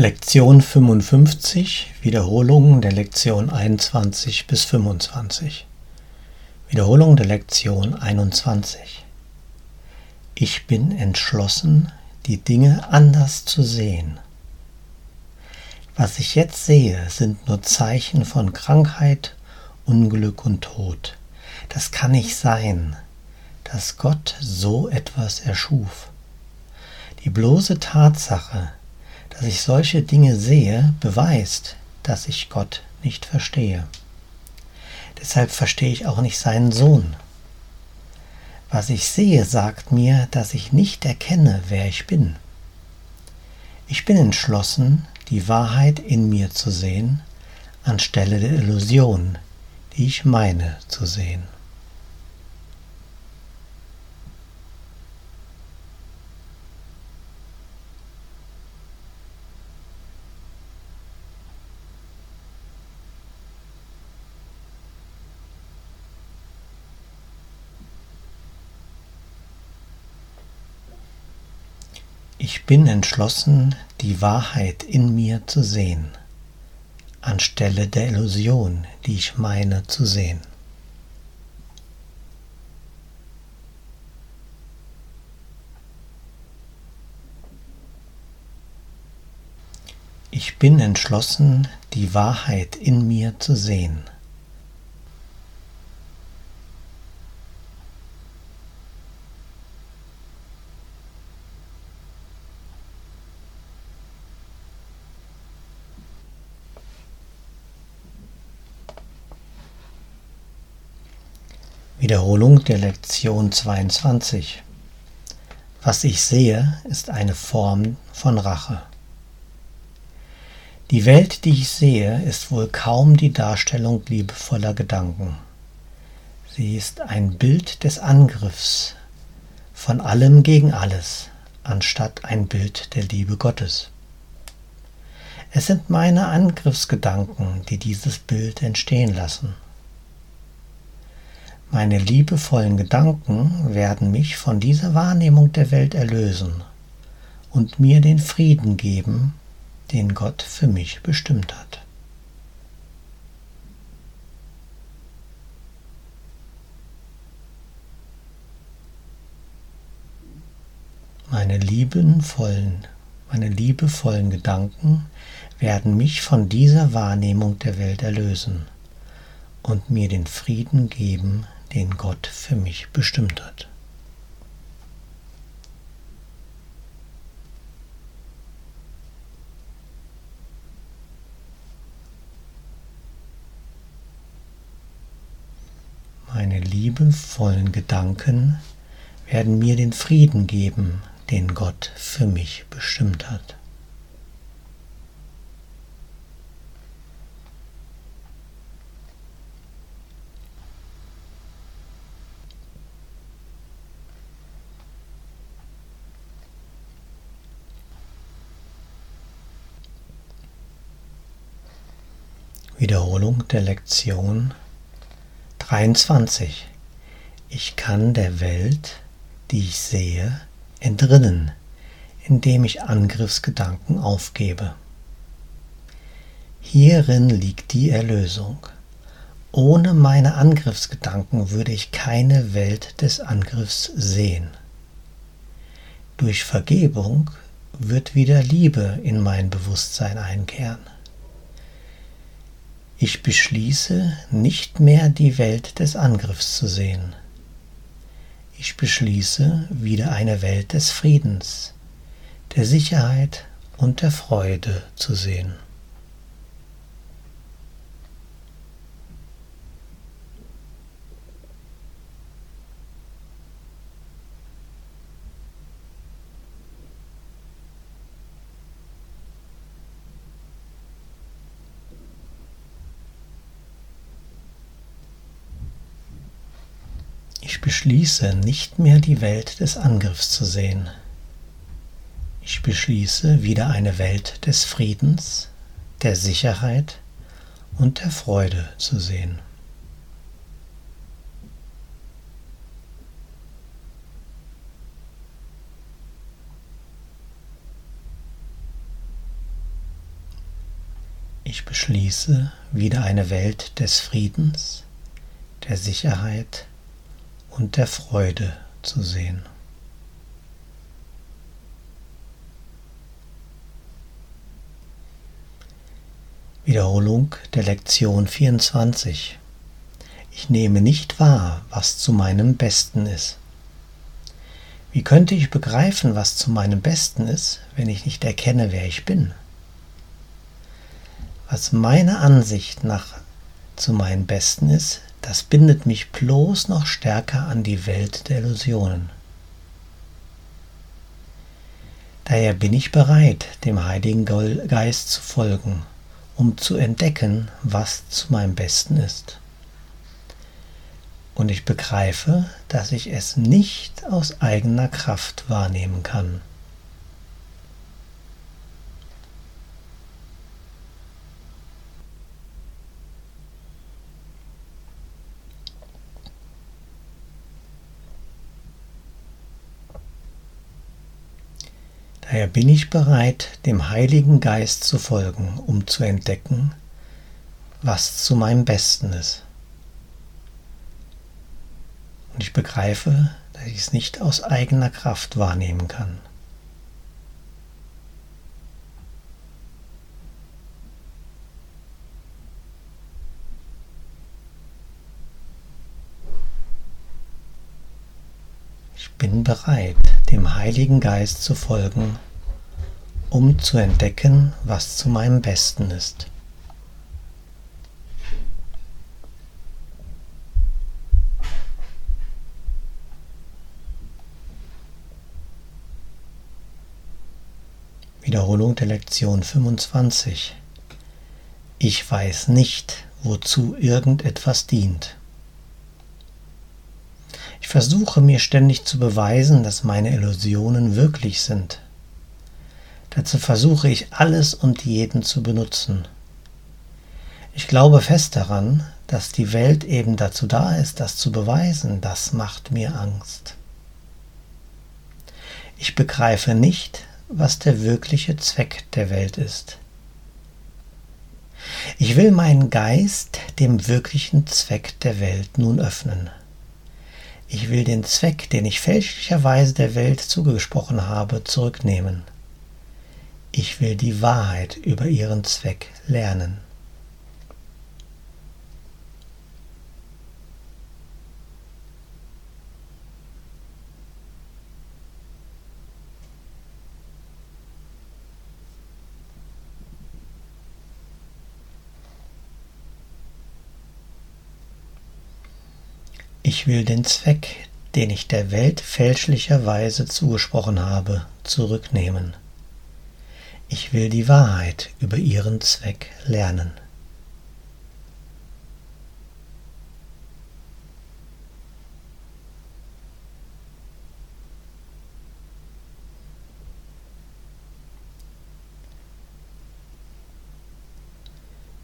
Lektion 55, Wiederholung der Lektion 21 bis 25. Wiederholung der Lektion 21. Ich bin entschlossen, die Dinge anders zu sehen. Was ich jetzt sehe, sind nur Zeichen von Krankheit, Unglück und Tod. Das kann nicht sein, dass Gott so etwas erschuf. Die bloße Tatsache, dass ich solche Dinge sehe, beweist, dass ich Gott nicht verstehe. Deshalb verstehe ich auch nicht seinen Sohn. Was ich sehe, sagt mir, dass ich nicht erkenne, wer ich bin. Ich bin entschlossen, die Wahrheit in mir zu sehen, anstelle der Illusion, die ich meine zu sehen. Ich bin entschlossen, die Wahrheit in mir zu sehen, anstelle der Illusion, die ich meine zu sehen. Ich bin entschlossen, die Wahrheit in mir zu sehen Wiederholung der Lektion 22. Was ich sehe, ist eine Form von Rache. Die Welt, die ich sehe, ist wohl kaum die Darstellung liebevoller Gedanken. Sie ist ein Bild des Angriffs von allem gegen alles, anstatt ein Bild der Liebe Gottes. Es sind meine Angriffsgedanken, die dieses Bild entstehen lassen. Meine liebevollen Gedanken werden mich von dieser Wahrnehmung der Welt erlösen und mir den Frieden geben, den Gott für mich bestimmt hat. Meine liebenvollen, meine liebevollen Gedanken werden mich von dieser Wahrnehmung der Welt erlösen und mir den Frieden geben, den Gott für mich bestimmt hat. Meine liebevollen Gedanken werden mir den Frieden geben, den Gott für mich bestimmt hat. Wiederholung der Lektion 23. Ich kann der Welt, die ich sehe, entrinnen, indem ich Angriffsgedanken aufgebe. Hierin liegt die Erlösung. Ohne meine Angriffsgedanken würde ich keine Welt des Angriffs sehen. Durch Vergebung wird wieder Liebe in mein Bewusstsein einkehren. Ich beschließe, nicht mehr die Welt des Angriffs zu sehen. Ich beschließe wieder eine Welt des Friedens, der Sicherheit und der Freude zu sehen. Ich beschließe, nicht mehr die Welt des Angriffs zu sehen. Ich beschließe, wieder eine Welt des Friedens, der Sicherheit und der Freude zu sehen. Ich beschließe, wieder eine Welt des Friedens, der Sicherheit und der Freude zu sehen. Wiederholung der Lektion 24. Ich nehme nicht wahr, was zu meinem Besten ist. Wie könnte ich begreifen, was zu meinem Besten ist, wenn ich nicht erkenne, wer ich bin? Was meiner Ansicht nach zu meinem Besten ist, das bindet mich bloß noch stärker an die Welt der Illusionen. Daher bin ich bereit, dem Heiligen Geist zu folgen um zu entdecken, was zu meinem Besten ist. Und ich begreife, dass ich es nicht aus eigener Kraft wahrnehmen kann. Daher bin ich bereit, dem Heiligen Geist zu folgen, um zu entdecken, was zu meinem Besten ist. Und ich begreife, dass ich es nicht aus eigener Kraft wahrnehmen kann. Ich bin bereit, dem Heiligen Geist zu folgen, um zu entdecken, was zu meinem Besten ist. Wiederholung der Lektion 25. Ich weiß nicht, wozu irgendetwas dient. Ich versuche mir ständig zu beweisen, dass meine Illusionen wirklich sind. Dazu versuche ich alles und jeden zu benutzen. Ich glaube fest daran, dass die Welt eben dazu da ist, das zu beweisen. Das macht mir Angst. Ich begreife nicht, was der wirkliche Zweck der Welt ist. Ich will meinen Geist dem wirklichen Zweck der Welt nun öffnen. Ich will den Zweck, den ich fälschlicherweise der Welt zugesprochen habe, zurücknehmen. Ich will die Wahrheit über ihren Zweck lernen. Ich will den Zweck, den ich der Welt fälschlicherweise zugesprochen habe, zurücknehmen. Ich will die Wahrheit über ihren Zweck lernen.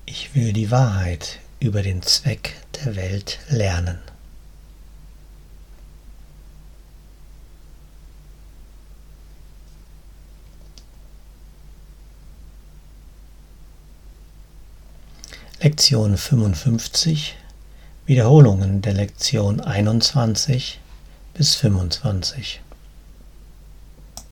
Ich will die Wahrheit über den Zweck der Welt lernen. Lektion 55 Wiederholungen der Lektion 21 bis 25